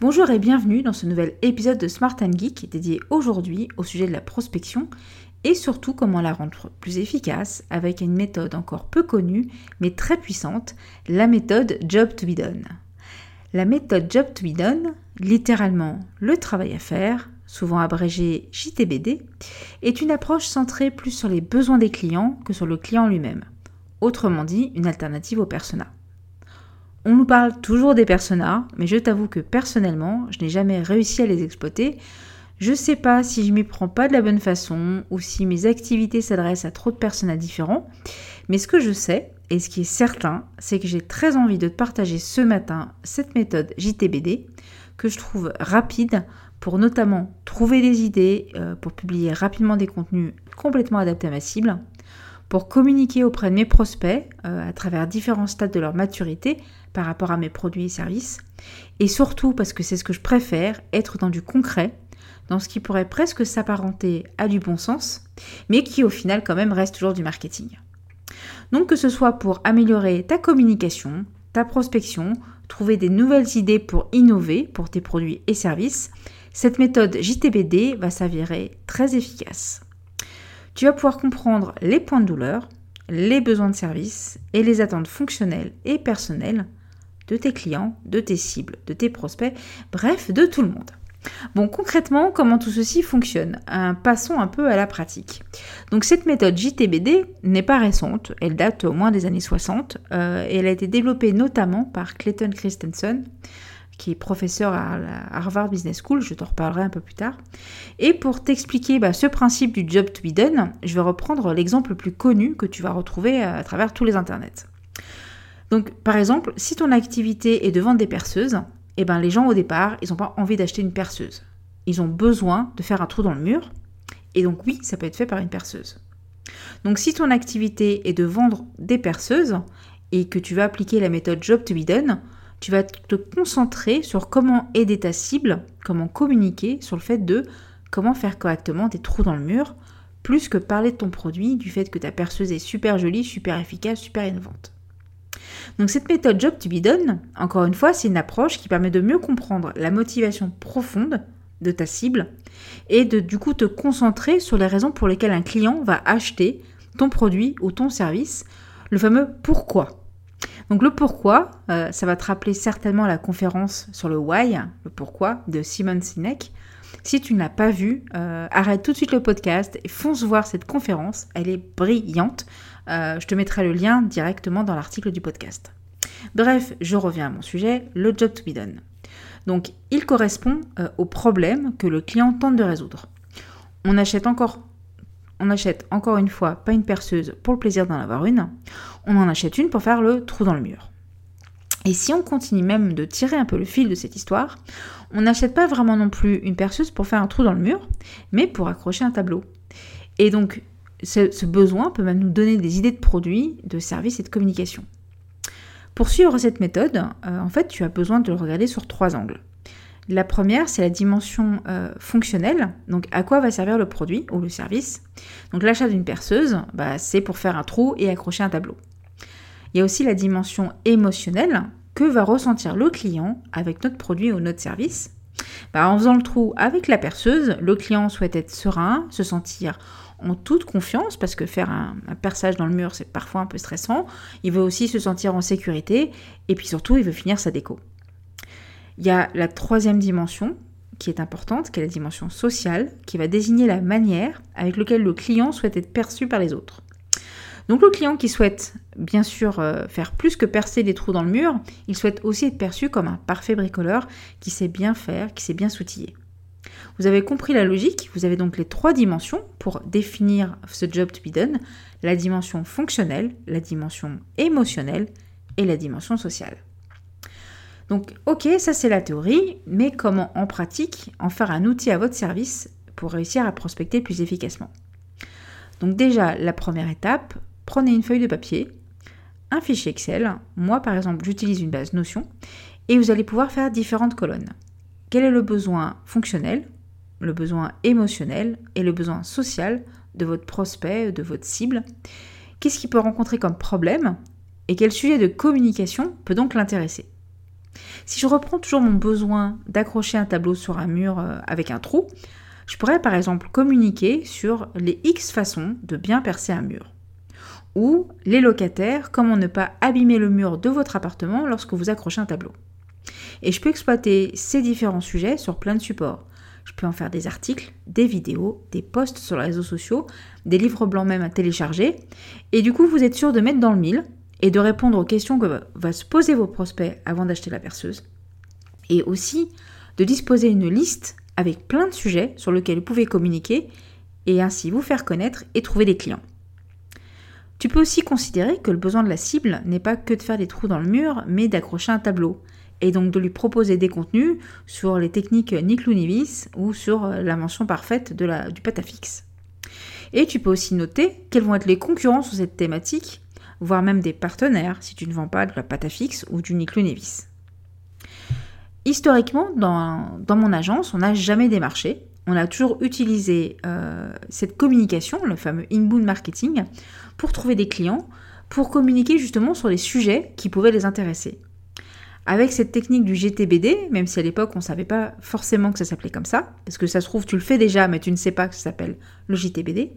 Bonjour et bienvenue dans ce nouvel épisode de Smart and Geek dédié aujourd'hui au sujet de la prospection et surtout comment la rendre plus efficace avec une méthode encore peu connue mais très puissante, la méthode Job to be done. La méthode Job to be done, littéralement le travail à faire, souvent abrégé JTBD, est une approche centrée plus sur les besoins des clients que sur le client lui-même. Autrement dit, une alternative au persona. On nous parle toujours des personas, mais je t'avoue que personnellement, je n'ai jamais réussi à les exploiter. Je sais pas si je m'y prends pas de la bonne façon ou si mes activités s'adressent à trop de personas différents, mais ce que je sais et ce qui est certain, c'est que j'ai très envie de te partager ce matin cette méthode JTBD que je trouve rapide pour notamment trouver des idées, euh, pour publier rapidement des contenus complètement adaptés à ma cible, pour communiquer auprès de mes prospects euh, à travers différents stades de leur maturité par rapport à mes produits et services. Et surtout, parce que c'est ce que je préfère, être dans du concret, dans ce qui pourrait presque s'apparenter à du bon sens, mais qui au final quand même reste toujours du marketing. Donc que ce soit pour améliorer ta communication, ta prospection, trouver des nouvelles idées pour innover pour tes produits et services, cette méthode JTBD va s'avérer très efficace. Tu vas pouvoir comprendre les points de douleur, les besoins de service et les attentes fonctionnelles et personnelles de tes clients, de tes cibles, de tes prospects, bref, de tout le monde. Bon, concrètement, comment tout ceci fonctionne? Passons un peu à la pratique. Donc cette méthode JTBD n'est pas récente, elle date au moins des années 60 euh, et elle a été développée notamment par Clayton Christensen, qui est professeur à la Harvard Business School, je t'en reparlerai un peu plus tard. Et pour t'expliquer bah, ce principe du job to be done, je vais reprendre l'exemple le plus connu que tu vas retrouver à travers tous les internets. Donc, par exemple, si ton activité est de vendre des perceuses, eh ben, les gens au départ, ils n'ont pas envie d'acheter une perceuse. Ils ont besoin de faire un trou dans le mur. Et donc, oui, ça peut être fait par une perceuse. Donc, si ton activité est de vendre des perceuses et que tu vas appliquer la méthode Job to be done, tu vas te concentrer sur comment aider ta cible, comment communiquer sur le fait de comment faire correctement des trous dans le mur, plus que parler de ton produit, du fait que ta perceuse est super jolie, super efficace, super innovante. Donc cette méthode Job to be encore une fois, c'est une approche qui permet de mieux comprendre la motivation profonde de ta cible et de du coup te concentrer sur les raisons pour lesquelles un client va acheter ton produit ou ton service, le fameux pourquoi. Donc le pourquoi, euh, ça va te rappeler certainement la conférence sur le why, le pourquoi de Simon Sinek. Si tu ne l'as pas vu, euh, arrête tout de suite le podcast et fonce voir cette conférence. Elle est brillante. Euh, je te mettrai le lien directement dans l'article du podcast. Bref, je reviens à mon sujet, le job to be done. Donc, il correspond au problème que le client tente de résoudre. On achète encore on achète encore une fois pas une perceuse pour le plaisir d'en avoir une, on en achète une pour faire le trou dans le mur. Et si on continue même de tirer un peu le fil de cette histoire, on n'achète pas vraiment non plus une perceuse pour faire un trou dans le mur, mais pour accrocher un tableau. Et donc ce, besoin peut même nous donner des idées de produits, de services et de communication. Pour suivre cette méthode, euh, en fait, tu as besoin de le regarder sur trois angles. La première, c'est la dimension euh, fonctionnelle, donc à quoi va servir le produit ou le service? Donc l'achat d'une perceuse, bah, c'est pour faire un trou et accrocher un tableau. Il y a aussi la dimension émotionnelle, que va ressentir le client avec notre produit ou notre service? Bah, en faisant le trou avec la perceuse, le client souhaite être serein, se sentir en toute confiance, parce que faire un, perçage dans le mur, c'est parfois un peu stressant. Il veut aussi se sentir en sécurité, et puis surtout, il veut finir sa déco. Il y a la troisième dimension qui est importante, qui est la dimension sociale, qui va désigner la manière avec laquelle le client souhaite être perçu par les autres. Donc le client qui souhaite bien sûr euh, faire plus que percer des trous dans le mur, il souhaite aussi être perçu comme un parfait bricoleur qui sait bien faire, qui sait bien s'outiller. Vous avez compris la logique, vous avez donc les trois dimensions pour définir ce job to be done, la dimension fonctionnelle, la dimension émotionnelle et la dimension sociale. Donc ok, ça c'est la théorie, mais comment en pratique en faire un outil à votre service pour réussir à prospecter plus efficacement? Donc déjà, la première étape, prenez une feuille de papier, un fichier Excel, moi par exemple j'utilise une base Notion, et vous allez pouvoir faire différentes colonnes. Quel est le besoin fonctionnel, le besoin émotionnel et le besoin social de votre prospect, de votre cible? Qu'est-ce qu'il peut rencontrer comme problème et quel sujet de communication peut donc l'intéresser? Si je reprends toujours mon besoin d'accrocher un tableau sur un mur euh, avec un trou, je pourrais par exemple communiquer sur les X façons de bien percer un mur. Ou les locataires, comment ne pas abîmer le mur de votre appartement lorsque vous accrochez un tableau. Et je peux exploiter ces différents sujets sur plein de supports. Je peux en faire des articles, des vidéos, des posts sur les réseaux sociaux, des livres blancs même à télécharger. Et du coup, vous êtes sûr de mettre dans le mille et de répondre aux questions que va se poser vos prospects avant d'acheter la perceuse. Et aussi de disposer une liste avec plein de sujets sur lesquels vous pouvez communiquer et ainsi vous faire connaître et trouver des clients. Tu peux aussi considérer que le besoin de la cible n'est pas que de faire des trous dans le mur, mais d'accrocher un tableau et donc de lui proposer des contenus sur les techniques Nick Nivis ou sur la mention parfaite de la, du patafix. Et tu peux aussi noter quels vont être les concurrents sur cette thématique, voire même des partenaires si tu ne vends pas de la patafix ou du Nivis. Historiquement, dans, mon agence, on n'a jamais démarché. On a toujours utilisé euh, cette communication, le fameux inbound marketing, pour trouver des clients, pour communiquer justement sur les sujets qui pouvaient les intéresser. Avec cette technique du GTBD, même si à l'époque on ne savait pas forcément que ça s'appelait comme ça, parce que ça se trouve tu le fais déjà mais tu ne sais pas que ça s'appelle le JTBD,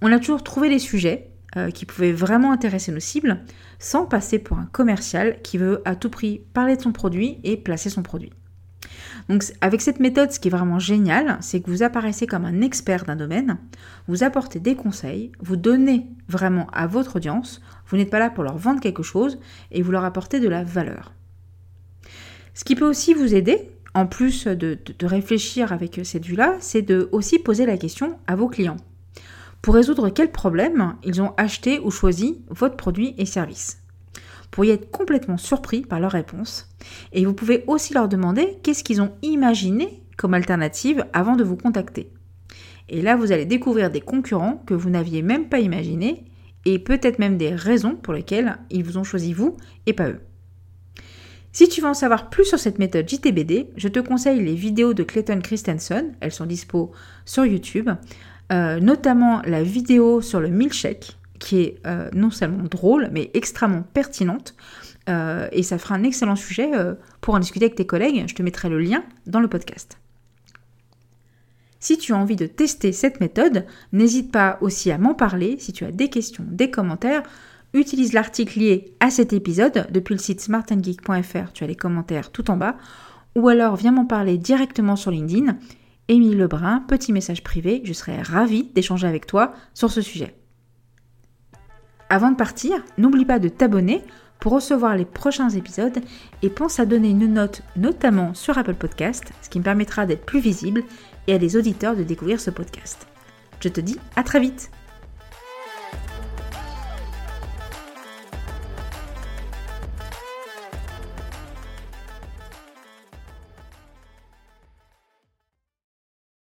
on a toujours trouvé les sujets euh, qui pouvaient vraiment intéresser nos cibles sans passer pour un commercial qui veut à tout prix parler de son produit et placer son produit. Donc avec cette méthode, ce qui est vraiment génial, c'est que vous apparaissez comme un expert d'un domaine, vous apportez des conseils, vous donnez vraiment à votre audience, vous n'êtes pas là pour leur vendre quelque chose et vous leur apportez de la valeur. Ce qui peut aussi vous aider, en plus de, réfléchir avec cette vue-là, c'est de aussi poser la question à vos clients. Pour résoudre quel problème ils ont acheté ou choisi votre produit et service. Vous pourriez être complètement surpris par leurs réponses. Et vous pouvez aussi leur demander qu'est-ce qu'ils ont imaginé comme alternative avant de vous contacter. Et là, vous allez découvrir des concurrents que vous n'aviez même pas imaginés et peut-être même des raisons pour lesquelles ils vous ont choisi vous et pas eux. Si tu veux en savoir plus sur cette méthode JTBD, je te conseille les vidéos de Clayton Christensen, elles sont dispo sur YouTube, euh, notamment la vidéo sur le milkshake, qui est euh, non seulement drôle, mais extrêmement pertinente, euh, et ça fera un excellent sujet pour en discuter avec tes collègues, je te mettrai le lien dans le podcast. Si tu as envie de tester cette méthode, n'hésite pas aussi à m'en parler. Si tu as des questions, des commentaires utilise l'article lié à cet épisode. Depuis le site smartandgeek.fr, tu as les commentaires tout en bas, ou alors viens m'en parler directement sur LinkedIn. Émile Lebrun, petit message privé, je serai ravie d'échanger avec toi sur ce sujet. Avant de partir, n'oublie pas de t'abonner pour recevoir les prochains épisodes et pense à donner une note notamment sur Apple Podcast, ce qui me permettra d'être plus visible et à des auditeurs de découvrir ce podcast. Je te dis à très vite